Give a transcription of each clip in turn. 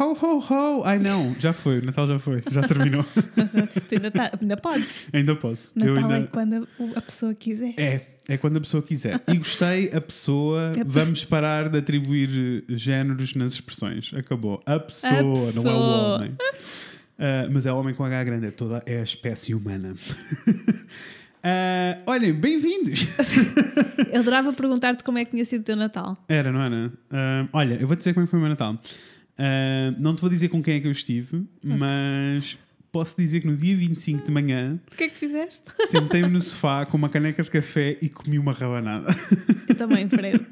ho, ho, ho. Ai não, já foi, o Natal já foi, já terminou. tu ainda, tá, ainda podes. ainda posso. Natal ainda... é quando a, pessoa quiser. É, é quando a pessoa quiser. E gostei, a pessoa. É Vamos parar de atribuir géneros nas expressões. Acabou. A pessoa, A não é o pessoa. homem. Ah, mas é o homem com H grande, é toda é a espécie humana. Ah, olhem, bem-vindos! Eu adorava perguntar-te como é que tinha sido o teu Natal. Era, não era? Ah, olha, eu vou dizer como é que foi o meu Natal. Ah, não te vou dizer com quem é que eu estive, mas posso dizer que no dia 25 de manhã O que é que fizeste? sentei-me no sofá com uma caneca de café e comi uma rabanada. Eu também, Fred.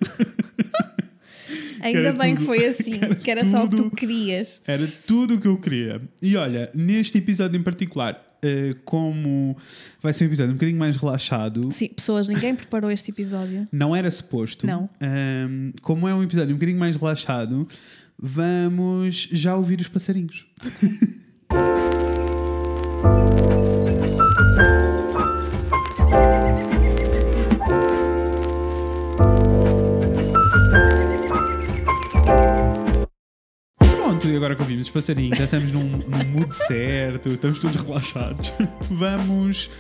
Ainda bem que tudo. foi assim, Que era que era só o que tu tudo. querias. Era tudo o que eu queria. E olha, neste episódio em particular, eh, como vai ser um episódio um bocadinho mais relaxado, Sim, pessoas, ninguém preparou este episódio. não era suposto. Não. Ahm, como é um episódio um bocadinho mais relaxado, vamos já ouvir os passarinhos. E agora que ouvimos os passarinhos, já estamos num, num mood certo, estamos todos relaxados. Vamos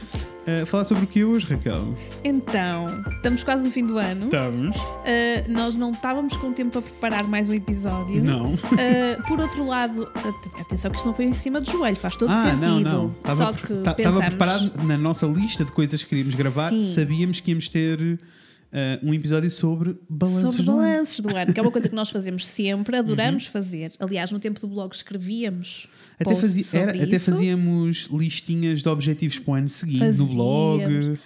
eh, falar sobre o que hoje, Raquel? Então, estamos quase no fim do ano. Estamos? Uh, nós não estávamos com tempo para preparar mais um episódio. Não. Uh, por outro lado, at- atenção que isto não foi em cima do joelho, faz todo ah, sentido. não, não. Estava Só que pensamos, estava preparado na nossa lista de coisas que queríamos gravar. Sim. Sabíamos que íamos ter eh, um episódio sobre balanços sobre do ano. balanços do ano, que é uma coisa que nós fazemos sempre, adoramos Uhum. fazer. Aliás, no tempo do blog escrevíamos. Até, fazia- era- até fazíamos listinhas de objetivos para o ano seguinte no blog. Fazíamos.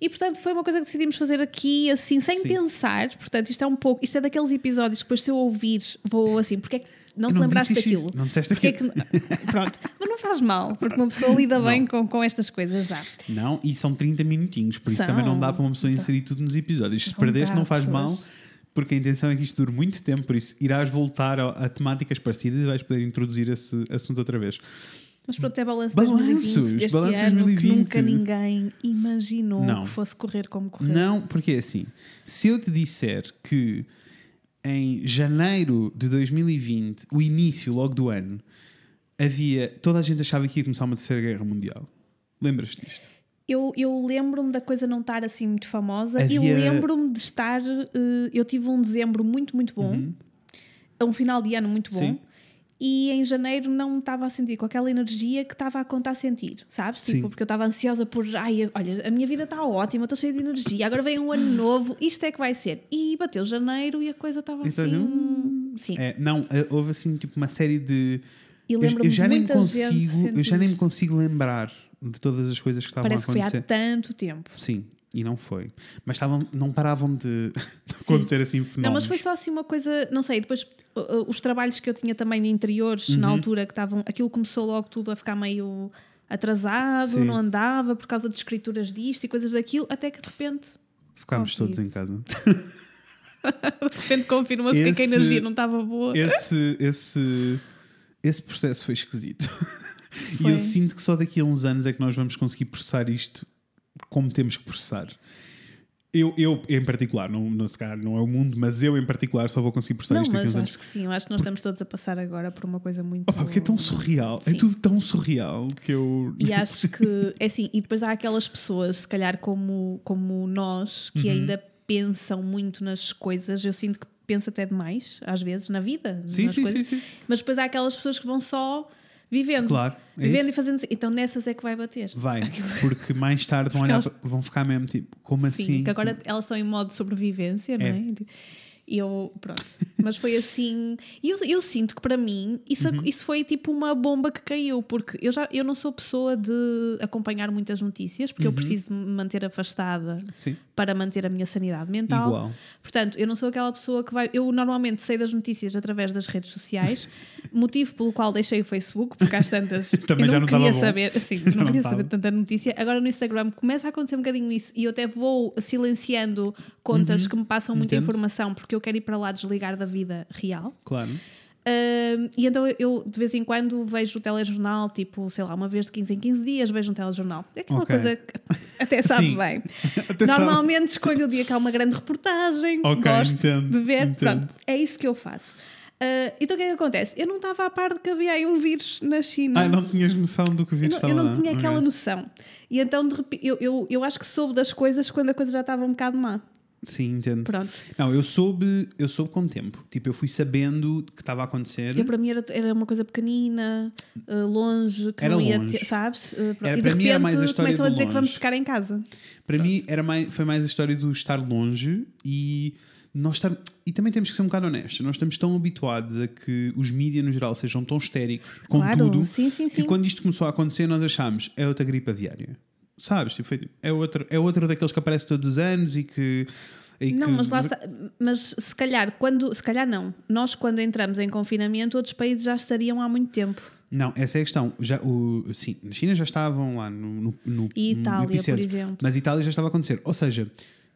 E portanto foi uma coisa que decidimos fazer aqui, assim, sem Sim. pensar. Portanto, isto é um pouco, isto é daqueles episódios que depois se eu ouvir, vou assim, porque é que não Eu te não lembraste daquilo? não disseste Porque é que, pronto, mas não faz mal, porque uma pessoa lida bem com, com estas coisas já. Não, e são 30 minutinhos, por isso São. também não dá para uma pessoa Então. inserir tudo nos episódios. Se perdeste, não faz pessoas. mal, porque a intenção é que isto dure muito tempo, por isso irás voltar a, a temáticas parecidas e vais poder introduzir esse assunto outra vez. Mas pronto, é balanço Balanços, 2020 deste balanços ano 2020. que nunca ninguém imaginou Não. que fosse correr como correu. Não, porque é assim, se eu te disser que em janeiro de 2020, o início logo do ano, havia. Toda a gente achava que ia começar uma terceira guerra mundial. Lembras disto? Eu, eu lembro-me da coisa não estar assim muito famosa e Havia- lembro-me de estar. eh, eu tive um dezembro muito, muito bom, um final de ano muito bom. Uhum. Sim. E em janeiro não estava a sentir com aquela energia que estava a contar sentir, sabes? Tipo, Sim. porque eu estava ansiosa por, ai, olha, a minha vida está ótima, estou cheia de energia, agora vem um ano novo, isto é que vai ser. E bateu janeiro e a coisa estava Então, assim. Sim. É, não, eh, houve assim tipo uma série de. E Eu, eu já nem consigo, eu já nem me consigo lembrar de todas as coisas que estavam Parece a que foi há acontecer. tanto tempo. Sim, e não foi. Mas estavam, não paravam de, de acontecer assim fenómenos. Não, mas foi só assim uma coisa, não sei, depois uh, os trabalhos que eu tinha também de interiores Uhum. na altura que estavam, aquilo começou logo tudo a ficar meio atrasado, Sim. não andava por causa de escrituras disto e coisas daquilo, até que de repente, Ficámos Covid. todos em casa. de repente confirma-se que a energia não estava boa. esse, esse, esse processo foi esquisito. E Foi. eu sinto que só daqui a uns anos é que nós vamos conseguir processar isto como temos que processar. Eu, eu em particular, não, não, se calhar não é o mundo, mas eu em particular só vou conseguir processar Não, isto mas uns anos. acho que sim, eu acho que nós estamos todos a passar agora por uma coisa muito. Opa, porque é tão surreal, é Sim. tudo tão surreal que eu. E acho que, é assim, e depois há aquelas pessoas, se calhar como, como nós, Uhum. que ainda pensam muito nas coisas, eu sinto que penso até demais, às vezes, na vida, Sim, nas sim, coisas. sim. Mas depois há aquelas pessoas que vão só vivendo. Claro, é vivendo isso. e fazendo. Então nessas é que vai bater. Vai, porque mais tarde vão, Porque olhar elas- vão ficar mesmo tipo, como Sim, assim? que agora elas estão em modo de sobrevivência, não É. eu, pronto. Mas foi assim. E eu, eu sinto que para mim isso, Uhum. isso foi tipo uma bomba que caiu, porque eu já eu não sou pessoa de acompanhar muitas notícias, porque eu preciso me manter afastada Sim, para manter a minha sanidade mental. igual. Portanto, eu não sou aquela pessoa que vai. Eu normalmente sei das notícias através das redes sociais, motivo pelo qual deixei o Facebook, porque às tantas Também eu já não, não estava queria bom. saber, assim, Já não não queria saber tanta notícia. Agora no Instagram começa a acontecer um bocadinho isso e eu até vou silenciando contas que me passam muita Uhum. Entendo. informação porque eu quero ir para lá desligar da vida real. Claro. Ahm, e então eu de vez em quando vejo o telejornal, tipo, sei lá, uma vez de 15 em 15 dias vejo um telejornal. É aquela Ok. coisa que até sabe bem. Até sabe. Normalmente escolho o dia que há uma grande reportagem, Ok, gosto entendo, de ver, entendo. pronto, é isso que eu faço. Ah, então o que é que acontece? Eu não estava a par de que havia aí um vírus na China. Ah, não tinhas noção do que o Eu vírus não, estava eu não lá. tinha aquela noção. E então, de repente, eu, eu, eu acho que soube das coisas quando a coisa já estava um bocado má. Sim, entendo. Pronto. Não, eu soube, eu soube com o tempo. Tipo, eu fui sabendo que estava a acontecer. Eu, para mim era, era uma coisa pequenina, ah, longe, que Era não ia longe. ter, sabes? Pronto. Era- e para mim era mais a história começam a do dizer que vamos longe. ficar em casa. Para mim era mais, foi mais a história do estar longe e nós estar, e também temos que ser um bocado honestos. Nós estamos tão habituados a que os mídias no geral sejam tão histéricos com claro, tudo sim, sim, sim. que quando isto começou a acontecer nós achámos é outra gripe aviária. Sabes? Tipo, foi- é, outro, é outro daqueles que aparece todos os anos e que. e Não, que- mas lá está. Mas se calhar, quando, se calhar não. Nós, quando entramos em confinamento, outros países já estariam há muito tempo. Não, essa é a questão. Já, o, sim, na China já estavam lá no, no, no E no Itália, por epicentro. exemplo. Mas Itália já estava a acontecer. Ou seja,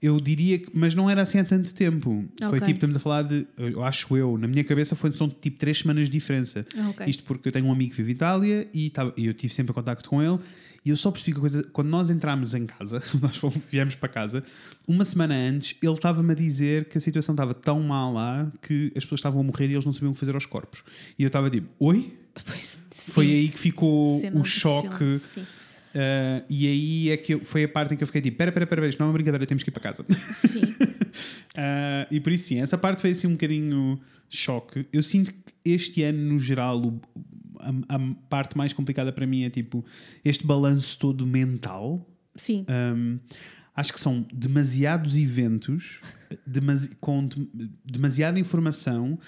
eu diria que. Mas não era assim há tanto tempo. Foi Ok. tipo, estamos a falar de. Eu acho eu, na minha cabeça foi, são tipo três semanas de diferença. Ah, ok. Isto porque eu tenho um amigo que vive em Itália e, tava, e eu tive sempre contacto com ele. E eu só percebi que a coisa. Quando nós entramos em casa, nós fomos, viemos para casa, uma semana antes, ele estava-me a dizer que a situação estava tão mal lá que as pessoas estavam a morrer e eles não sabiam o que fazer aos corpos. E eu estava tipo, oi? Pois, Foi aí que ficou Cena o choque. filme, sim. Uh, e aí é que eu- foi a parte em que eu fiquei tipo: pera, pera, pera, isto não é uma brincadeira, temos que ir para casa. Sim. Uh, e por isso, sim, essa parte foi assim um bocadinho choque. Eu sinto que este ano, no geral, o- a, a parte mais complicada para mim é tipo este balanço todo mental. Sim. Um, acho que são demasiados eventos demasi- com de- demasiada informação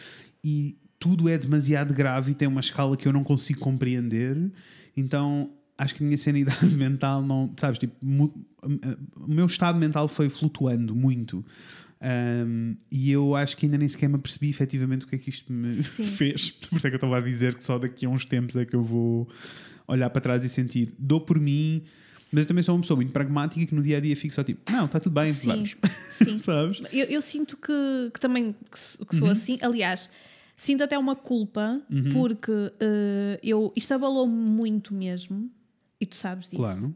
e tudo é demasiado grave e tem uma escala que eu não consigo compreender. Então acho que a minha sanidade mental não. Sabes, tipo, mu- o meu estado mental foi flutuando muito. Um, e eu acho que ainda nem sequer me apercebi efetivamente o que é que isto me Sim. fez. Por isso é que eu estava a dizer que só daqui a uns tempos é que eu vou olhar para trás e sentir. Dou por mim, mas eu também sou uma pessoa muito pragmática e que no dia a dia fico só tipo, não, está tudo bem, Sim. vamos. Sim. Sabes? Eu, eu sinto que, que também que, sou- que Uhum. sou assim. Aliás, sinto até uma culpa Uhum. porque eh, eu, isto abalou-me muito mesmo. E tu sabes disso. Claro.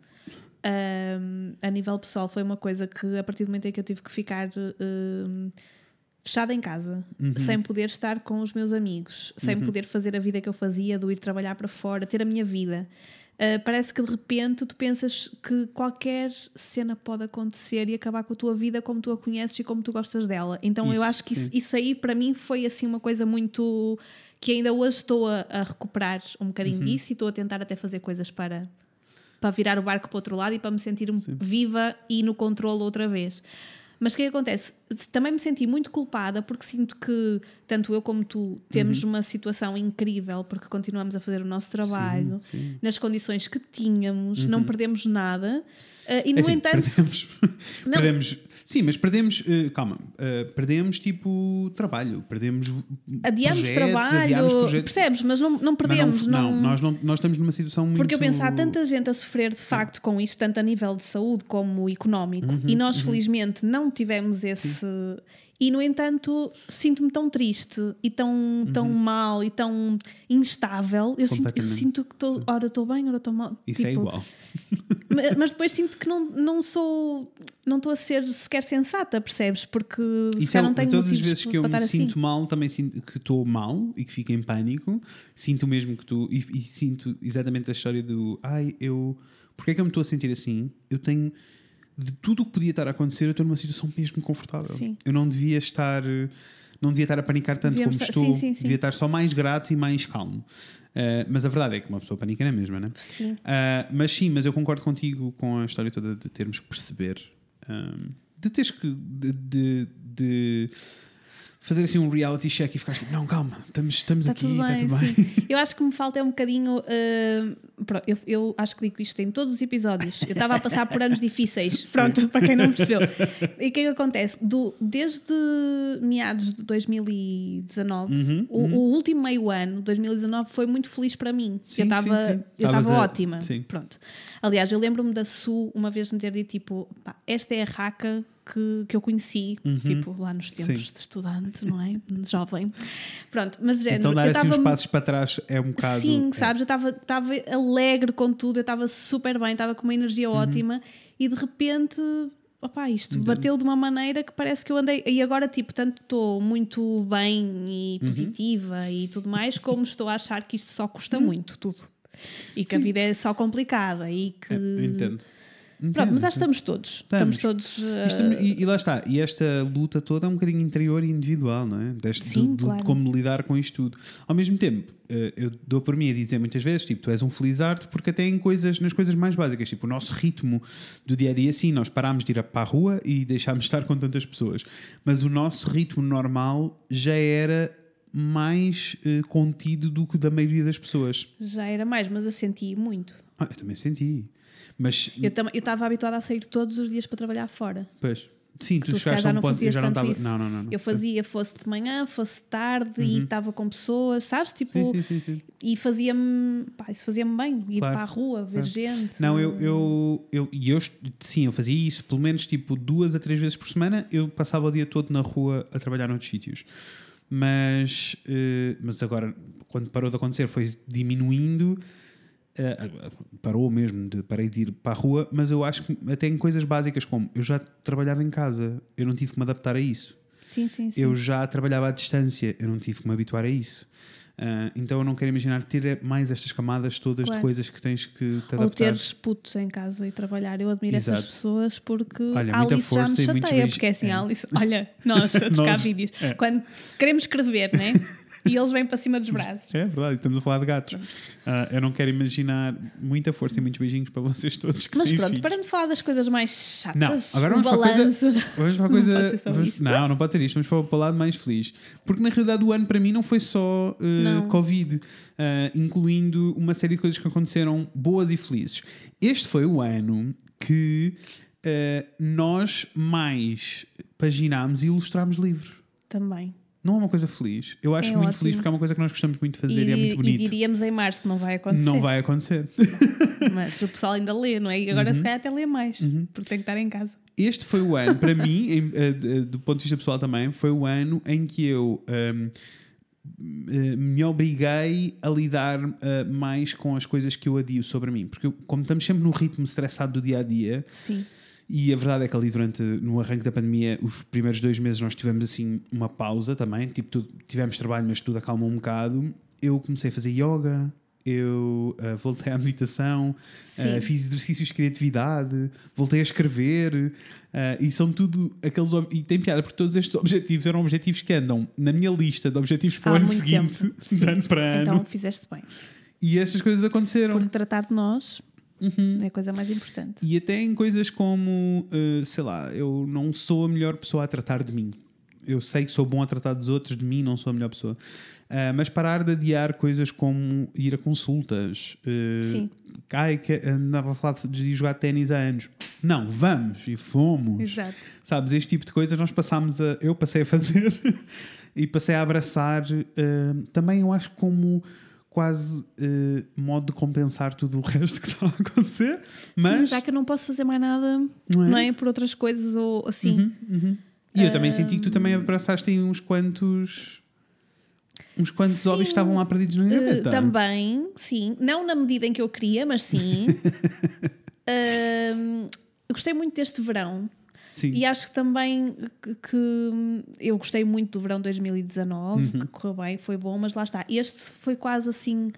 Um, a nível pessoal foi uma coisa que a partir do momento em que eu tive que ficar um, fechada em casa, Uhum. sem poder estar com os meus amigos, sem poder fazer a vida que eu fazia, do ir trabalhar para fora, ter a minha vida. uh, parece que de repente tu pensas que qualquer cena pode acontecer e acabar com a tua vida como tu a conheces e como tu gostas dela. Então eu Isso, acho que isso, isso aí para mim foi assim uma coisa muito que ainda hoje estou a, a recuperar um Uhum. bocadinho disso e estou a tentar até fazer coisas para para virar o barco para o outro lado e para me sentir viva e no controle outra vez. Mas o que é que acontece? Também me senti muito culpada porque sinto que tanto eu como tu temos Uhum. uma situação incrível porque continuamos a fazer o nosso trabalho nas condições que tínhamos, não perdemos nada. Uh, e no É assim, entanto, perdemos, Não. perdemos. Sim, mas perdemos. eh, calma, eh, perdemos tipo trabalho, perdemos. adiamos projetos, trabalho, adiamos projetos. percebes? Mas não, não Mas perdemos. não, não, não, nós, não, nós estamos numa situação muito. Porque eu penso, há tanta gente a sofrer de facto com isto, tanto a nível de saúde como económico, Uhum, e nós felizmente não tivemos esse. E no entanto, sinto-me tão triste e tão, tão mal e tão instável. Eu sinto, eu Uhum. Sinto que estou, ora estou bem, ora estou mal. Isso é Tipo, igual. ma- Mas depois sinto que não, não sou. Não estou a ser sequer sensata, percebes? Porque se Isso é, calhar não tenho todas as vezes que eu me assim. sinto mal, também sinto que estou mal e que fico em pânico. Sinto mesmo que tu. E, e sinto exatamente a história do. Ai, eu. Porquê é que eu me estou a sentir assim? Eu tenho. De tudo o que podia estar a acontecer, eu estou numa situação mesmo confortável. Sim. Eu não devia estar. Não devia estar a panicar tanto Devíamos como estar- estou. sim, sim, sim. Devia estar só mais grato e mais calmo. Uh, mas a verdade é que uma pessoa panica na mesma, né? Sim. Uh, mas sim, mas eu concordo contigo com a história toda de termos que perceber, um, de teres que de, de- de fazer assim um reality check e ficar tipo, não, calma, estamos, estamos Está aqui, tudo está bem, tudo bem. sim. Eu acho que me falta é um bocadinho. uh, pronto, eu, eu acho que digo isto em todos os episódios. Eu estava a passar por anos difíceis. Pronto, para quem não percebeu. E o que é que acontece? Do, desde meados de 2019, Uhum, o, o último meio ano, 2019, foi muito feliz para mim. Sim, eu estava sim, sim. eu estava ótima. sim. Pronto. Aliás, eu lembro-me da Su uma vez me ter dito tipo, pá, esta é a raca que, que eu conheci, tipo, lá nos tempos Uhum. Sim. de estudante, não é? Jovem. Pronto, mas género, Então dar eu assim uns passos para trás é um bocado. Sim, é. sabes? Eu estava alegre com tudo, eu estava super bem, estava com uma energia Uhum. ótima e de repente opá, isto bateu de uma maneira que parece que eu andei. E agora, tipo, tanto estou muito bem e Uhum. positiva e tudo mais, como estou a achar que isto só Uhum. custa muito, tudo. E que a vida é só complicada e que. É, eu entendo. Pronto, mas que estamos todos. Estamos, Estamos. todos. uh, Isto- e, e lá está, e esta luta toda é um bocadinho interior e individual, não é? Deste, Sim, de, de claro. como lidar com isto tudo. Ao mesmo tempo, eh, eu dou por mim a dizer muitas vezes, tipo, tu és um felizardo porque até em coisas, nas coisas mais básicas, tipo, o nosso ritmo do dia a dia, sim, nós parámos de ir para a rua e deixámos de estar com tantas pessoas, mas o nosso ritmo normal já era mais eh, contido do que o da maioria das pessoas. Já era mais, mas eu senti muito. Ah, eu também senti. Mas, Eu estava habituada a sair todos os dias para trabalhar fora. pois, sim, tu, Tu chegaste a um ponto, eu já não estava. Não, não, não, não. Eu fazia, fosse de manhã, fosse de tarde e estava com pessoas, sabes? Tipo, Uhum. Sim, sim, sim, e fazia-me, isso fazia-me bem, ir Claro, para a rua, ver gente. Não, eu, eu, eu, eu, sim, eu fazia isso, pelo menos tipo duas a três vezes por semana, eu passava o dia todo na rua a trabalhar noutros sítios. Mas, eh, mas agora, quando parou de acontecer, foi diminuindo, eh, parou mesmo, de, parei de ir para a rua, mas eu acho que até em coisas básicas como eu já trabalhava em casa, eu não tive que me adaptar a isso. Sim, sim, sim. Eu já trabalhava à distância, eu não tive que me habituar a isso. Ah, então eu não quero imaginar ter mais estas camadas todas Claro. de coisas que tens que te Ou adaptar. teres putos em casa e trabalhar. Eu admiro essas Exato. pessoas porque Olha, a Alice já me chateia, porque é assim, É. Alice, olha, nós a tocar Nós, vídeos, é. quando queremos escrever, né? E eles vêm para cima dos braços. É verdade, estamos a falar de gatos. Ah, eu não quero imaginar muita força e muitos beijinhos para vocês todos que Mas pronto, parando de falar das coisas mais chatas, Não, agora um vamos para a balanço. coisa. Vamos para a Não coisa. pode ser só vamos- não, não pode ser isto. Vamos para, o- para o lado mais feliz. Porque na realidade o ano para mim não foi só uh, Não. Covid, uh, incluindo uma série de coisas que aconteceram boas e felizes. Este foi o ano que uh, nós mais paginámos e ilustrámos livros. Também. Não é uma coisa feliz. Eu acho É muito ótimo. feliz porque é uma coisa que nós gostamos muito de fazer e, é muito e bonito. diríamos em março, não vai acontecer. Não vai acontecer. Mas o pessoal ainda lê, não é? E agora se calhar até lê mais, porque tem que estar em casa. Este foi o ano, para mim, em- eh, do ponto de vista pessoal também, foi o ano em que eu ehm, eh, me obriguei a lidar eh, mais com as coisas que eu adio sobre mim. Porque como estamos sempre no ritmo estressado do dia a dia, Sim. E a verdade é que ali durante, no arranque da pandemia, os primeiros dois meses nós tivemos assim uma pausa também, tipo, tudo- tivemos trabalho, mas tudo acalmou um bocado. Eu comecei a fazer yoga, eu eh, voltei à meditação, eh, fiz exercícios de criatividade, voltei a escrever, eh, e são tudo aqueles. E tem piada, porque todos estes objetivos eram objetivos que andam na minha lista de objetivos para o ano seguinte, tempo. de Sim. ano para ano. Então fizeste bem. E estas coisas aconteceram. Porque tratar de nós Uhum. é a coisa mais importante. E até em coisas como, eh, sei lá, eu não sou a melhor pessoa a tratar de mim. Eu sei que sou bom a tratar dos outros, de mim não sou a melhor pessoa. Ah, mas parar de adiar coisas como ir a consultas. eh, Sim. Ai, que andava a falar de jogar ténis há anos. Não, vamos e fomos. Exato. Sabes, este tipo de coisas nós passámos a. Eu passei a fazer e passei a abraçar. eh, também eu acho como quase eh, modo de compensar tudo o resto que estava a acontecer. Sim, Mas. já que eu não posso fazer mais nada, Não é? não é? Por outras coisas ou assim. E eu também senti que tu também abraçaste aí uns quantos. Uns quantos Sim. hobbies que estavam lá perdidos na Uh, gaveta. também, sim. Não na medida em que eu queria, mas sim. Um, eu gostei muito deste verão. Sim. E acho que também que, que eu gostei muito do verão de 2019, Uhum. que correu bem, foi bom, mas lá está. Este foi quase assim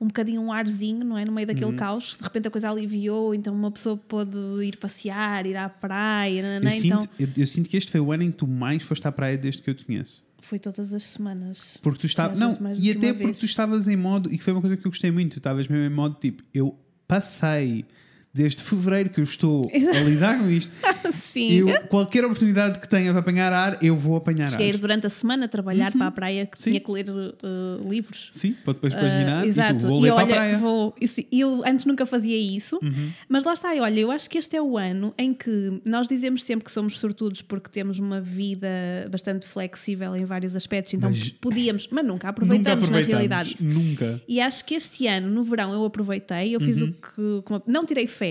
um bocadinho um arzinho, não é? No meio daquele Uhum. caos, de repente a coisa aliviou, então uma pessoa pôde ir passear, ir à praia, eu, nananã, então sinto, eu, eu sinto que este foi o ano em que tu mais foste à praia desde que eu te conheço. foi todas as semanas. Porque tu estavas. Não, e até porque vez. tu estavas em modo. E que foi uma coisa que eu gostei muito. Tu estavas mesmo em modo tipo. Eu passei desde fevereiro que eu estou a lidar com isto. Sim. Eu, qualquer oportunidade que tenha para apanhar ar, eu vou apanhar Cheguei a ir ar. durante a semana a trabalhar para a praia que Sim. tinha que ler uh, livros. Sim, para depois paginar e exato. tu vou ler e para a olha, praia. Uhum. vou. e Eu antes nunca fazia isso, mas lá está. e Olha, eu acho que este é o ano em que nós dizemos sempre que somos sortudos porque temos uma vida bastante flexível em vários aspectos, então Mas- podíamos, mas nunca Nunca aproveitamos, na aproveitamos. realidade. Nunca. E acho que este ano, no verão, eu aproveitei. Eu fiz Uhum. o que. não tirei férias,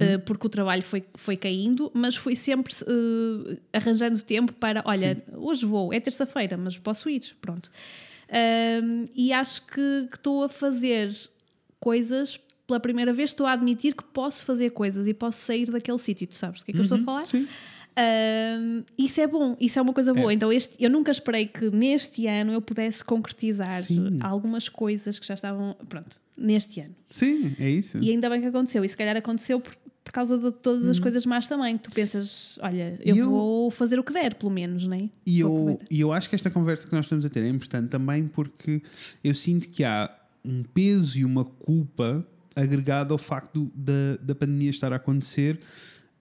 eh, porque o trabalho foi, foi caindo, mas fui sempre eh, arranjando tempo para. Olha, hoje vou, é terça-feira, mas posso ir. Pronto. Ahm, e acho que estou a fazer coisas pela primeira vez estou a admitir que posso fazer coisas e posso sair daquele sítio. Tu sabes do que é que eu estou a falar? Uhum. Sim. Um, isso é bom, isso é uma coisa boa. É. Então, este, eu nunca esperei que neste ano eu pudesse concretizar Sim. algumas coisas que já estavam. Pronto, neste ano. Sim, é isso. E ainda bem que aconteceu. E se calhar aconteceu por, por causa de todas as coisas más também. Que tu pensas, olha, eu, eu- vou fazer o que der, pelo menos, não é? E Vou eu, aproveitar. e eu acho que esta conversa que nós estamos a ter é importante também porque eu sinto que há um peso e uma culpa agregado ao facto da, da pandemia estar a acontecer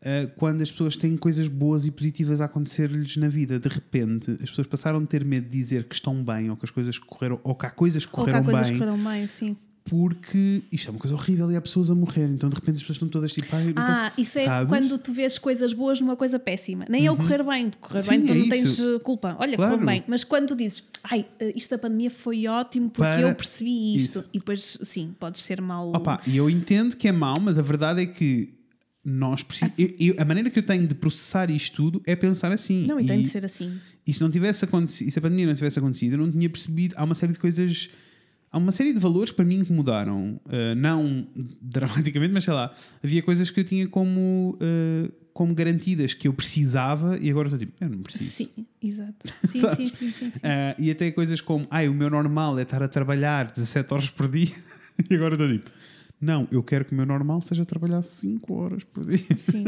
eh, quando as pessoas têm coisas boas e positivas a acontecer-lhes na vida. De repente, as pessoas passaram de ter medo de dizer que estão bem ou que as coisas correram ou que há coisas que Ou que há correram coisas bem correram bem, sim. porque isto é uma coisa horrível e há pessoas a morrer. Então de repente as pessoas estão todas tipo, Ah, posso-" isso é Sabes? quando tu vês coisas boas numa coisa péssima. Nem é o correr bem, porque correr Sim, bem tu é não tens uh, culpa. Olha, Claro. correu bem. Mas quando tu dizes, ai, uh, isto da pandemia foi ótimo porque Para- eu percebi isto. Isso. E depois, sim, podes ser mal. Opa, e eu entendo que é mau, mas a verdade é que nós a maneira que eu tenho de processar isto tudo é pensar assim. Não, e tem de ser assim. e se não tivesse acontecido, se a pandemia não tivesse acontecido, eu não tinha percebido. Há uma série de coisas. Há uma série de valores para mim que mudaram. Uh, não dramaticamente, mas sei lá. Havia coisas que eu tinha como, uh, como garantidas que eu precisava e agora estou tipo, eu não preciso. Sim, exato. Sim, sim, sim, sim, sim. Ah, e até coisas como, ai, o meu normal é estar a trabalhar 17 horas por dia. e agora estou tipo, não, eu quero que o meu normal seja trabalhar 5 horas por dia. Sim.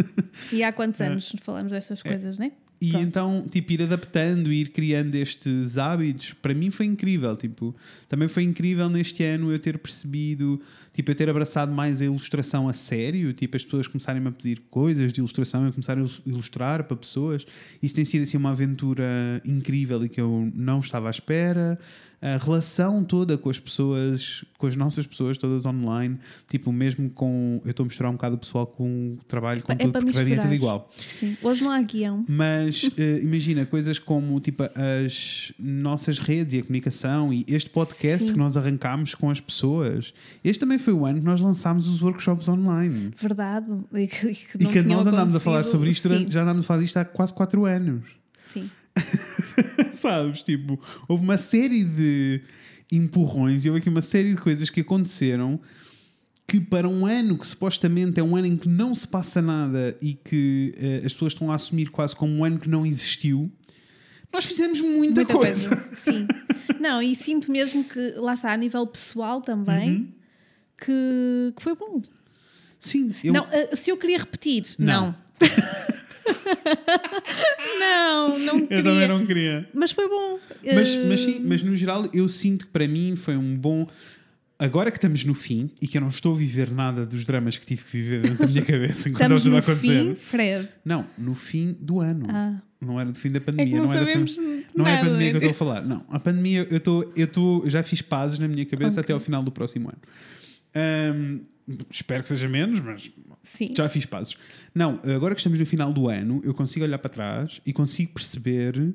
E há quantos anos falamos destas coisas, né? E Pronto. então, tipo, ir adaptando, ir criando estes hábitos, para mim foi incrível. Tipo, também foi incrível neste ano eu ter percebido, tipo, eu ter abraçado mais a ilustração a sério. Tipo, as pessoas começarem-me a pedir coisas de ilustração, eu começar a il- ilustrar para pessoas. Isso tem sido, assim, uma aventura incrível e que eu não estava à espera. A relação toda com as pessoas, com as nossas pessoas, todas online, tipo, mesmo com. Eu estou a misturar um bocado o pessoal com o trabalho, com É tudo, para porque tudo igual. Sim. Hoje não há guião. Mas eh, imagina coisas como tipo as nossas redes e a comunicação e este podcast Sim. que nós arrancámos com as pessoas. Este também foi o ano que nós lançámos os workshops online. Verdade. E que, e que E que nós andámos a falar sobre isto, durante- já andámos a falar disto há quase 4 anos. Sim. Sabes? Tipo, houve uma série de empurrões e houve aqui uma série de coisas que aconteceram que para um ano que supostamente é um ano em que não se passa nada e que eh, as pessoas estão a assumir quase como um ano que não existiu, nós fizemos muita, coisa. Sim. Não, e sinto mesmo que, lá está, a nível pessoal também, Uhum. Que, que foi bom. Sim, eu, Não, ah, se eu queria repetir, Não. não. não, não eu queria. também não queria. Mas foi bom. Mas, Ah, mas sim, mas no geral eu sinto que para mim foi um bom. Agora que estamos no fim e que eu não estou a viver nada dos dramas que tive que viver dentro da minha cabeça enquanto estava tudo a acontecer. fim, Fred. Não, no fim do ano. Ah. Não era do fim da É pandemia. que não, não era fim- Não é a pandemia que eu né? estou a falar. Não, a pandemia eu estou, eu estou, já fiz pazes na minha cabeça Ok. até ao final do próximo ano. Ahm, espero que seja menos, mas Sim. já fiz pazes. Não, agora que estamos no final do ano, eu consigo olhar para trás e consigo perceber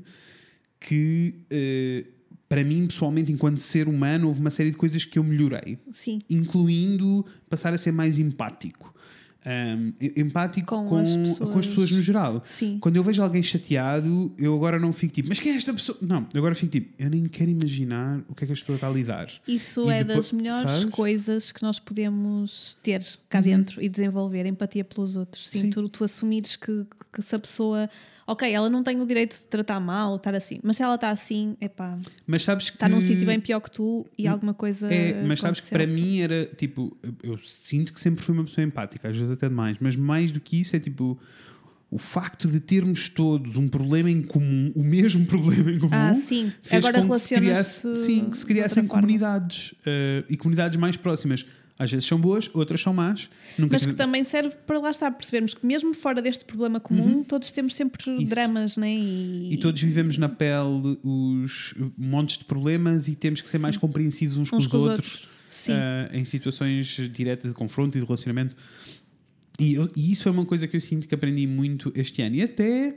que, eh, para mim, pessoalmente, enquanto ser humano, houve uma série de coisas que eu melhorei, Sim. incluindo passar a ser mais empático. Ahm, empático com, Com as com as pessoas. pessoas no geral. Sim. Quando eu vejo alguém chateado, eu agora não fico tipo, mas quem é esta pessoa? Não, eu agora fico tipo, eu nem quero imaginar o que é que esta pessoa está a lidar. Isso E é depois- das melhores sabes? coisas que nós podemos ter cá dentro e desenvolver empatia pelos outros. Sim, Sim. Tu, tu assumires que, que se a pessoa, ok, ela não tem o direito de tratar mal estar assim, mas se ela está assim, epá, Mas sabes que. está num sítio bem pior que tu e alguma coisa. É, mas sabes que aconteceu. para mim era tipo, eu, sinto que sempre fui uma pessoa empática, às vezes até demais, mas mais do que isso é tipo o facto de termos todos um problema em comum, o mesmo problema em comum, Ah, sim. fez Agora com que se criasse, sim, que se criassem comunidades eh, e comunidades mais próximas. Às vezes são boas, outras são más. Nunca Mas que tive- também serve para lá estar, percebermos que mesmo fora deste problema comum, todos temos sempre Uhum. Isso. dramas, né? E, E todos vivemos na pele os montes de problemas e temos que ser mais compreensivos uns, uns com os outros, Sim. ah, em situações diretas de confronto e de relacionamento. E, eu- e isso é uma coisa que eu sinto que aprendi muito este ano. E até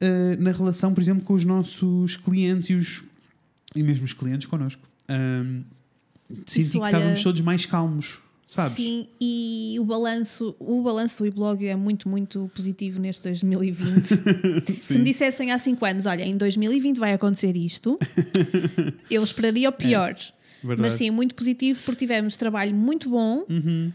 ah, na relação, por exemplo, com os nossos clientes e, os, e mesmo os clientes connosco. Ahm, senti que olha- estávamos todos mais calmos, sabes? Sim, e o balanço, o balanço do blog é muito, muito positivo neste 2020. Se me dissessem há 5 anos, olha, em 2020 vai acontecer isto, eu esperaria o pior. Verdade. Mas sim, muito positivo porque tivemos trabalho muito bom, Uhum.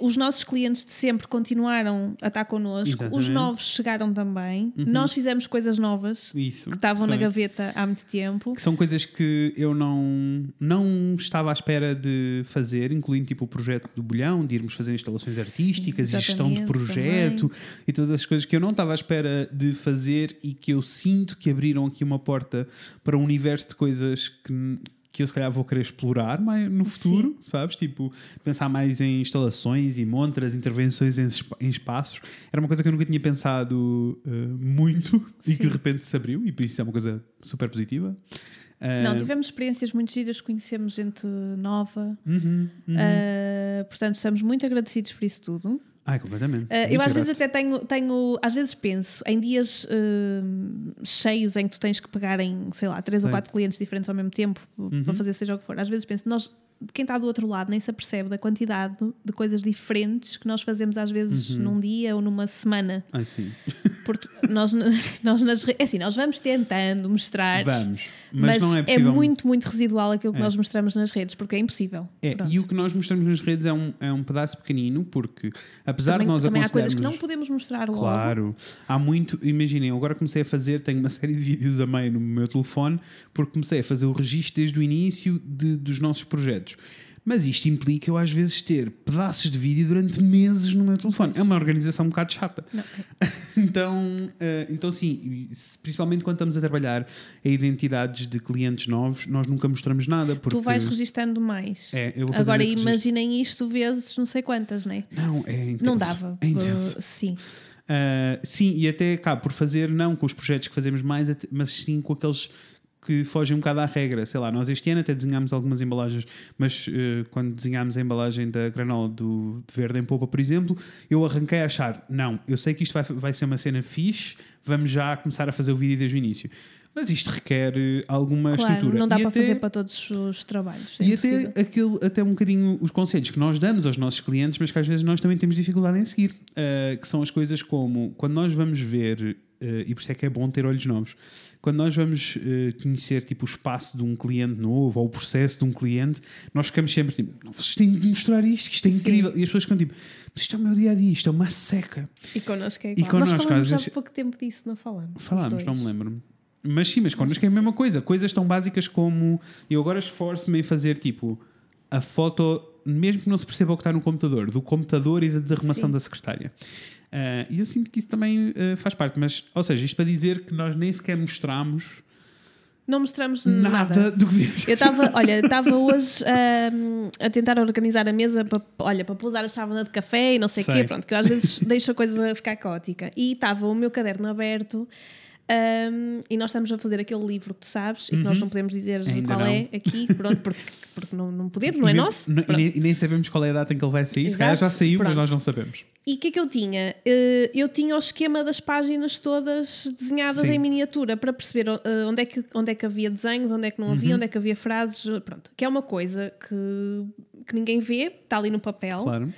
Os nossos clientes de sempre continuaram a estar connosco, os Exatamente. Uhum. novos chegaram também, nós fizemos coisas novas Isso. que estavam na gaveta há muito tempo. Que são coisas que eu não, não estava à espera de fazer, incluindo tipo o projeto do Bolhão, de irmos fazer instalações artísticas e gestão de projeto e todas as coisas que eu não estava à espera de fazer e que eu sinto que abriram aqui uma porta para um universo de coisas que, que eu se calhar vou querer explorar mais no futuro, sabes? Tipo, pensar mais em instalações e montras, intervenções em, em espaços. Era uma coisa que eu nunca tinha pensado eh, muito e que Sim. de repente se abriu e por isso é uma coisa super positiva. Não, Eh, tivemos experiências muito giras, conhecemos gente nova, Uhum, uhum. uh, portanto estamos muito agradecidos por isso tudo. Ai, completamente. Uh, eu às vezes até tenho, tenho, às vezes penso em dias uh, cheios em que tu tens que pegar em, sei lá, três ou quatro clientes diferentes ao mesmo tempo Uhum. para fazer seja o que for. Às vezes penso, nós, quem está do outro lado nem se apercebe da quantidade de coisas diferentes que nós fazemos às vezes Uhum. num dia ou numa semana. Ai, sim. Porque nós, nós nas é assim, nós vamos tentando mostrar, Vamos. Mas, mas, não é é, possível. muito, muito residual aquilo que É. nós mostramos nas redes, porque é impossível. É, Pronto. e o que nós mostramos nas redes é um, é um pedaço pequenino, porque apesar também de nós também há coisas que aconselharmos- não podemos mostrar logo. Claro, há muito. Imaginem, eu agora comecei a fazer, tenho uma série de vídeos a meio no meu telefone, porque comecei a fazer o registro desde o início de- dos nossos projetos. Mas isto implica eu às vezes ter pedaços de vídeo durante meses no meu telefone. É uma organização um bocado chata. Então, eh, então sim, principalmente quando estamos a trabalhar em identidades de clientes novos, nós nunca mostramos nada. Porque Tu vais registando mais. É, eu vou Agora imaginem isto vezes não sei quantas, não é? Não, é intenso. Não dava. É intenso. Uh, sim. Uh, sim, e até acabo por fazer, não com os projetos que fazemos mais, mas sim com aqueles que fogem um bocado à regra. Sei lá, nós este ano até desenhámos algumas embalagens, mas uh, quando desenhámos a embalagem da granola do, de verde em polpa, por exemplo, eu arranquei a achar, não, eu sei que isto vai, vai ser uma cena fixe, vamos já começar a fazer o vídeo desde o início. Mas isto requer uh, alguma Claro, estrutura. não dá E para até- fazer para todos os trabalhos. é e impossível. até, aquele, até um bocadinho os conselhos que nós damos aos nossos clientes, mas que às vezes nós também temos dificuldade em seguir, uh, que são as coisas como quando nós vamos ver, uh, e por isso é que é bom ter olhos novos, quando nós vamos uh, conhecer tipo, o espaço de um cliente novo ou o processo de um cliente, nós ficamos sempre tipo, "Não, vocês têm de mostrar isto, que isto é Sim. incrível. E as pessoas ficam tipo, mas isto é o meu dia a dia, isto é uma seca. E connosco é E igual. connosco, Nós falamos às há vezes- pouco tempo disso, não falamos? os Falámos, não me lembro. Mas sim, mas connosco é a mesma coisa. Coisas tão básicas como. Eu agora esforço-me em fazer tipo a foto, mesmo que não se perceba o que está no computador, do computador e da desarrumação Sim. da secretária. Ah, E eu sinto que isso também ah, faz parte. Mas, ou seja, isto para dizer que nós nem sequer mostramos Não mostramos nada, nada. do que devíamos. Eu estava, olha, estava hoje ahm, a tentar organizar a mesa para, olha, para pousar a chávena de café e não sei o quê, pronto, que eu às vezes deixo a coisa ficar caótica. E estava o meu caderno aberto ahm, e nós estamos a fazer aquele livro que tu sabes e que nós não podemos dizer Uhum. Ainda qual não. é aqui, pronto, porque, porque não, não podemos, não é nosso. E nem, e nem sabemos qual é a data em que ele vai sair. Se calhar já saiu, mas Pronto. nós não sabemos. E o que é que eu tinha? Eh, eu tinha o esquema das páginas todas desenhadas Sim. em miniatura para perceber eh, onde, é que, onde é que havia desenhos, onde é que não havia, Uhum. onde é que havia frases. Pronto. Que é uma coisa que, que ninguém vê, está ali no papel. Claro.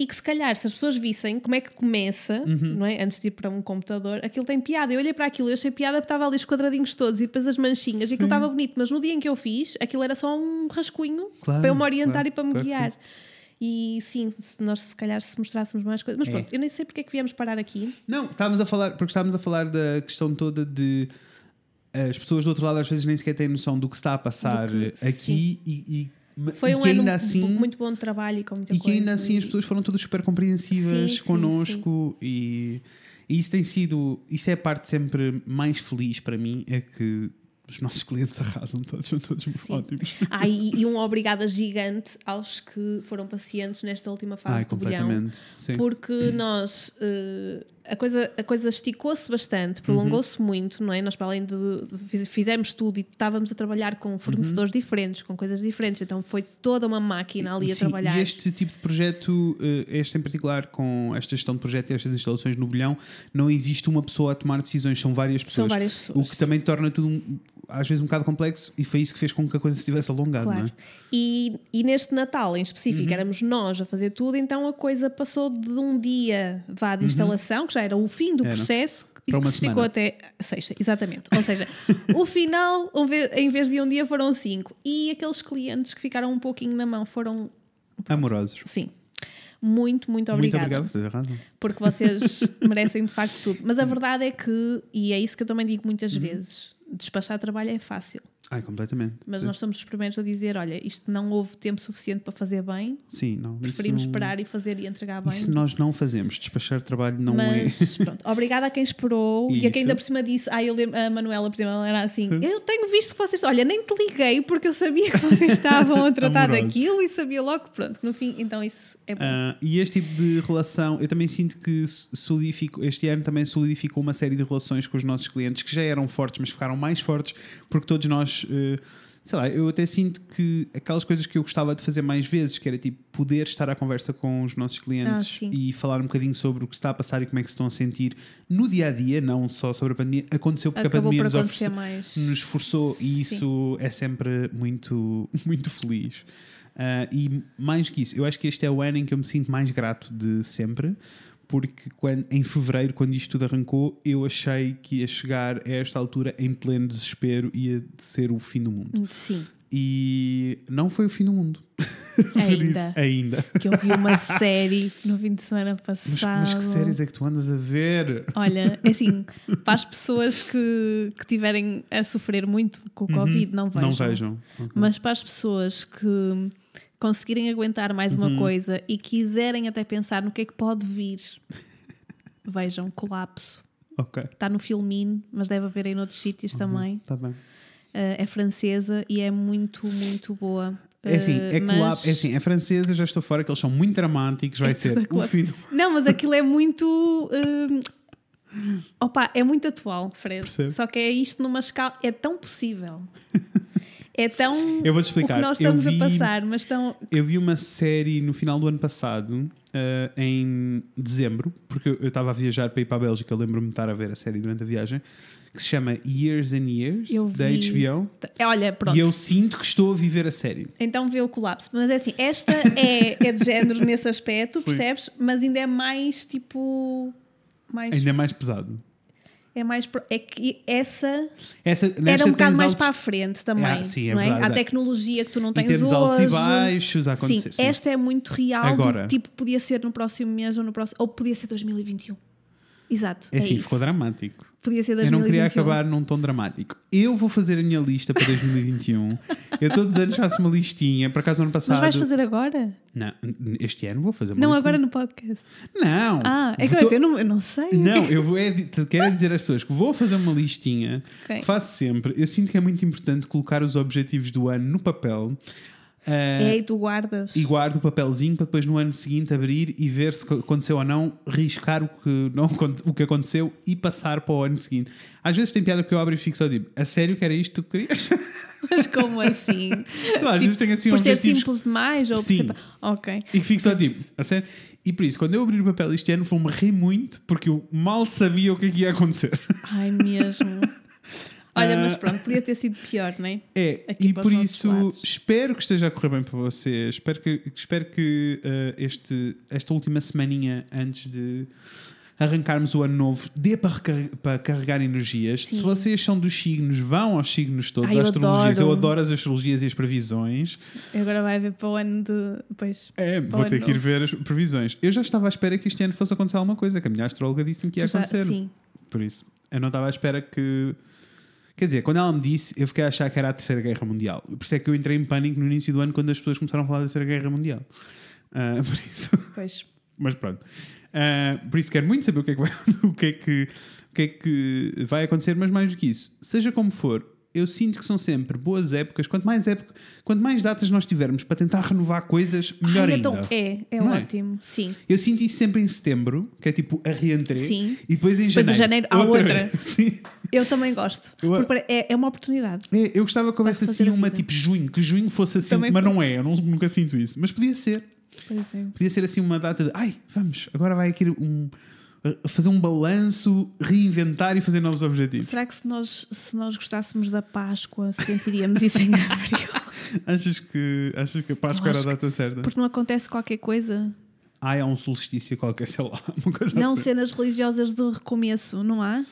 E que se calhar, se as pessoas vissem como é que começa, Uhum. não é? Antes de ir para um computador, aquilo tem piada. Eu olhei para aquilo e achei piada porque estava ali os quadradinhos todos e depois as manchinhas e aquilo estava bonito, mas no dia em que eu fiz, aquilo era só um rascunho Claro, para eu me orientar claro, e para me claro guiar. E sim, se nós se calhar se mostrássemos mais coisas. Mas É. pronto, eu nem sei porque é que viemos parar aqui. Não, estávamos a falar, porque estávamos a falar da questão toda de as pessoas do outro lado às vezes nem sequer têm noção do que está a passar que- aqui e, e, Foi um que ano assim muito bom de trabalho e com muita e que coisa. ainda assim as pessoas foram todas super compreensivas Sim, sim, connosco E, e isso tem sido isso é a parte sempre mais feliz para mim é que os nossos clientes arrasam todos, são todos Sim. ótimos. Ah, e, e um obrigada gigante aos que foram pacientes nesta última fase Ai, do completamente. Sim. Porque nós. eh, a coisa, a coisa esticou-se bastante, prolongou-se Uhum. muito, não é? Nós, para além de, de fiz- fizemos tudo e estávamos a trabalhar com fornecedores diferentes, com coisas diferentes, então foi toda uma máquina ali Uhum. A trabalhar. E este tipo de projeto, eh, este em particular, com esta gestão de projeto e estas instalações no Bolhão, não existe uma pessoa a tomar decisões, são várias São pessoas. várias pessoas. O que também torna tudo, às vezes, um bocado complexo e foi isso que fez com que a coisa se tivesse alongado, não Claro. é? E, e neste Natal em específico Uhum. éramos nós a fazer tudo, então a coisa passou de um dia vá de instalação, que já era o fim do Uhum. Era. processo, e que se esticou semana. até sexta, exatamente. Ou seja, o final, em vez de um dia, foram cinco. E aqueles clientes que ficaram um pouquinho na mão foram Amorosos. Sim. muito, muito obrigada. Muito obrigado, vocês razão. Porque vocês merecem de facto tudo. Mas a verdade é que, e é isso que eu também digo muitas Uhum. vezes, despachar trabalho é fácil. Ai, completamente. Mas Sim. nós somos os primeiros a dizer: olha, isto não houve tempo suficiente para fazer bem, Sim, não. preferimos isso, esperar e fazer e entregar bem. Isso nós não fazemos. Despachar trabalho não é. Mas pronto, obrigada a quem esperou e a Isso. quem ainda por cima disse, ah, eu lembro, a Manuela, por exemplo, ela era assim: Eu tenho visto que vocês, olha, nem te liguei porque eu sabia que vocês estavam a tratar daquilo e sabia logo que pronto, no fim, então isso é bom. Ah, e este tipo de relação, eu também sinto que solidificou, este ano também solidificou uma série de relações com os nossos clientes que já eram fortes, mas ficaram mais fortes porque todos nós, eh, sei lá, eu até sinto que aquelas coisas que eu gostava de fazer mais vezes, que era tipo poder estar à conversa com os nossos Ah, clientes sim. e falar um bocadinho sobre o que está a passar e como é que se estão a sentir no dia a dia, não só sobre a pandemia, aconteceu porque Acabou a pandemia por nos ofereceu mais. nos forçou e Sim. isso é sempre muito, muito feliz. Ah, e mais que isso, eu acho que este é o ano em que eu me sinto mais grato de sempre, porque quando, em fevereiro, quando isto tudo arrancou, eu achei que ia chegar a esta altura em pleno desespero e ia ser o fim do mundo. Sim, E não foi o fim do mundo. Ainda. ainda. Que eu vi uma série no fim de semana Mas, passado. mas que séries é que tu andas a ver? Olha, é assim, para as pessoas que, que tiverem a sofrer muito com o Covid, não vejam. Uhum. Não vejam. Ok. Mas para as pessoas que conseguirem aguentar mais Uhum. uma coisa e quiserem até pensar no que é que pode vir, vejam Colapso. Está no Filmin, mas deve haver em outros sítios também. Tá bem. Uh, é francesa e é muito, muito boa. É assim, Uh, é, mas- colap- é assim, é francesa, já estou fora, que eles são muito dramáticos, vai É ser o fim do Não, mas aquilo é muito. hum, Opa, é muito atual, Fred. Percebo. Só que é isto numa escala. É tão possível. É tão. Eu vou-te explicar. O que nós estamos vi- a passar, mas tão. Eu vi uma série no final do ano passado, eh, em dezembro, porque eu estava a viajar para ir para a Bélgica, eu lembro-me de estar a ver a série durante a viagem, que se chama Years and Years, Eu da vi. HBO. Olha, pronto. E eu sinto que estou a viver a série. Então vê o colapso. Mas é assim, esta é, é de género nesse aspecto, percebes? Mas ainda é mais tipo. Mais, Ainda é mais pesado. É mais. pro- É que essa Essa, era um bocado mais altos- para a frente também. Ah, sim, é não é? verdade, Há é. tecnologia que tu não E tens temos hoje. altos e baixos a acontecer. Sim, sim. esta é muito real. Agora. Do, tipo, podia ser no próximo mês ou no próximo. Ou podia ser 2021. Exato. É É, isso. ficou dramático. Podia ser Eu 2021. não queria acabar num tom dramático. Eu vou fazer a minha lista para 2021. eu todos os anos faço uma listinha. Por acaso, no ano passado. Mas vais fazer agora? Não, este ano vou fazer uma Não, listinha. agora no podcast. Não. Ah, é que eu, não, eu não sei. Não, eu vou é, quero dizer às pessoas que vou fazer uma listinha, Ok. faço sempre. Eu sinto que é muito importante colocar os objetivos do ano no papel ah, É, e tu guardas. e guardo o papelzinho para depois no ano seguinte abrir e ver se aconteceu ou não, riscar o que, não, o que aconteceu e passar para o ano seguinte. Às vezes tem piada porque eu abro e fico só tipo, a sério que era isto que tu querias? Mas como assim? Lá, às vezes tenho assim por ser simples demais? Ou por Sim. ser... Ok. e que fico só tipo, a sério? E por isso, quando eu abrir o papel este ano, vou-me rir muito porque eu mal sabia o que é que ia acontecer. Ai, mesmo. Olha, mas Ah. pronto, podia ter sido pior, não é? É, Aqui e por isso lados. espero que esteja a correr bem para vocês. Espero que, espero que eh, este, esta última semaninha antes de arrancarmos o ano novo dê para, recar- para carregar energias. Sim. Se vocês são dos signos, vão aos signos todos, Ai, eu astrologias. Eu adoro. adoro as astrologias e as previsões. Agora vai haver para o ano de. Pois. É, vou ter que ir ver as previsões. Eu já estava à espera que este ano fosse acontecer alguma coisa, que a minha astróloga disse-me que ia Tu já- acontecer. sim. Por isso, eu não estava à espera que. Quer dizer, quando ela me disse, eu fiquei a achar que era a Terceira Guerra Mundial. Por isso é que eu entrei em pânico no início do ano quando as pessoas começaram a falar da Terceira Guerra Mundial. Ah, por isso, Pois. mas pronto. Ah, por isso quero muito saber o que, é que vai, o, que é que, o que é que vai acontecer, mas mais do que isso, seja como for, eu sinto que são sempre boas épocas. Quanto mais época, quanto mais datas nós tivermos para tentar renovar coisas, melhor Ai, ainda. então, é, é Não é? ótimo. Sim. Eu sinto isso sempre em setembro, que é tipo a reentrée, Sim. e depois em Depois janeiro. em janeiro há outra. vez. Sim. Eu também gosto. Eu- Porque é, é uma oportunidade. É, eu gostava que houvesse assim uma tipo junho, que junho fosse assim, Também mas foi. não é, eu nunca sinto isso. Mas podia ser, é. podia ser assim uma data de ai, vamos, agora vai aqui um fazer um balanço, reinventar e fazer novos objetivos. Será que se nós, se nós gostássemos da Páscoa, sentiríamos isso em abril? Achas que, achas que a Páscoa era a data certa? Porque não acontece qualquer coisa. Ai, há um solstício qualquer, sei lá, Não assim. cenas religiosas de recomeço, não há?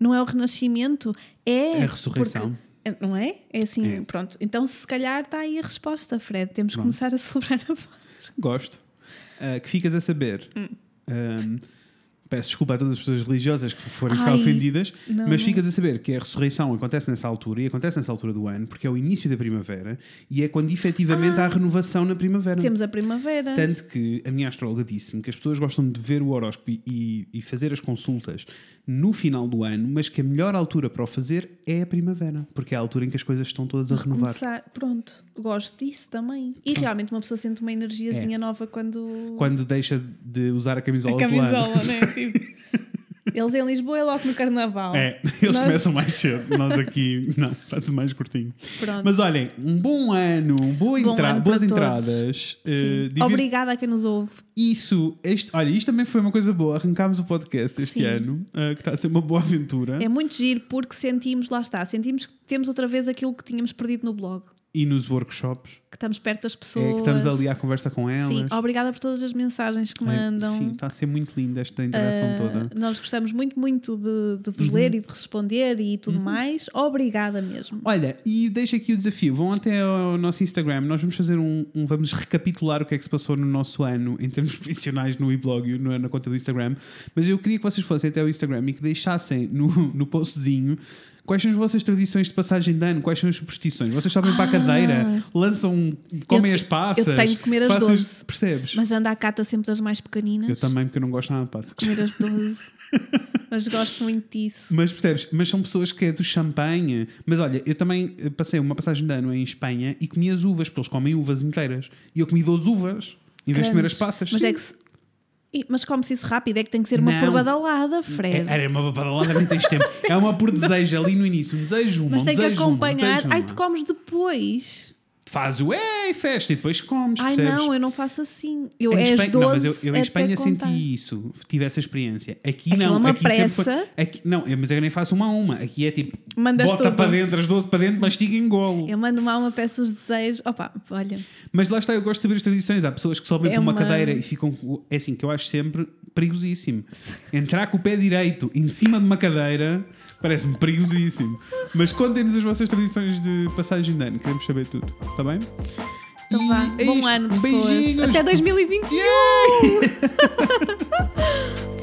Não é o renascimento, é. É a ressurreição. porque- não é? É assim, É. pronto. Então, se calhar está aí a resposta, Fred. Temos que começar a celebrar a Páscoa. Gosto. uh, que ficas a saber. Hum. Um, peço desculpa a todas as pessoas religiosas que forem ficar Ai, ofendidas, não, mas ficas a saber que a ressurreição acontece nessa altura e acontece nessa altura do ano, porque é o início da primavera e é quando efetivamente Ah. há renovação na primavera. Temos a primavera. Tanto que a minha astróloga disse-me que as pessoas gostam de ver o horóscopo e, e fazer as consultas no final do ano, mas que a melhor altura para o fazer é a primavera, porque é a altura em que as coisas estão todas a renovar. Começar. Pronto, gosto disso também. E realmente uma pessoa sente uma energiazinha nova quando. Quando deixa de usar a camisola, a camisola, né? Tipo, eles em Lisboa é logo no carnaval. É, eles Nós- começam mais cedo, nós aqui, não, está tudo mais curtinho. Pronto. Mas olhem, um bom ano, boa Bom entra- ano boas entradas. Sim. divir- Obrigada a quem nos ouve. Isso, este, olha, isto também foi uma coisa boa. Arrancámos o podcast este Sim. ano, eh, que está a ser uma boa aventura. É muito giro porque sentimos, lá está, sentimos que temos outra vez aquilo que tínhamos perdido no blog. E nos workshops, Que estamos perto das é, pessoas. que estamos ali à conversa com elas. Sim, obrigada por todas as mensagens que É, mandam. sim, está a ser muito linda esta interação Ah, toda. Nós gostamos muito, muito de, de Uhum. vos ler e de responder e tudo mais. Obrigada mesmo. Olha, e deixa aqui o desafio. Vão até ao nosso Instagram. Nós vamos fazer um, um- Vamos recapitular o que é que se passou no nosso ano em termos profissionais no e-blog e no- na conta do Instagram. Mas eu queria que vocês fossem até ao Instagram e que deixassem no, no postzinho. Quais são as vossas tradições de passagem de ano? Quais são as superstições? Vocês sobem para a cadeira, lançam, comem Eu- as passas. eu tenho de comer as fazem- doze. Percebes? Mas anda à cata sempre das mais pequeninas. Eu também, porque eu não gosto nada de passas. Comer as 12. Mas gosto muito disso. Mas percebes? Mas são pessoas que é do champanhe. Mas olha, eu também eh, passei uma passagem de ano em Espanha e comi as uvas, porque eles comem uvas inteiras. E eu comi 12 uvas, em vez de comer as passas. Mas Sim. é que E- Mas come-se isso rápido, é que tem que ser uma Não. por badalada, Fred. É- Era uma badalada, nem tens tempo. É uma por desejo ali no início. Um desejo uma, Mas um tem que desejo uma, um acompanhar. desejo Ai, uma. tu comes depois. Faz o ei, festa e depois comes, Ai, percebes? não, eu não faço assim. Eu Em é Espanha, 12 não, mas eu, eu em Espanha contar. senti isso, tive essa experiência. Aqui Aquilo não, é uma aqui foi- pressa. aqui, não, eu- mas eu nem faço uma a uma. Aqui é tipo, Mandas bota tudo. para dentro as 12 para dentro, mastiga e engolo. Eu mando mal uma peça os desejos. Opa, olha. Mas lá está, eu gosto de saber as tradições. Há pessoas que sobem É para uma, uma- cadeira e ficam. É assim, que eu acho sempre perigosíssimo. Entrar com o pé direito em cima de uma cadeira parece-me perigosíssimo. Mas contem-nos as vossas tradições de passagem de ano, queremos saber tudo, está bem? Então E vá. é Bom isto. ano, pessoas. Beijinhos. Até 2021!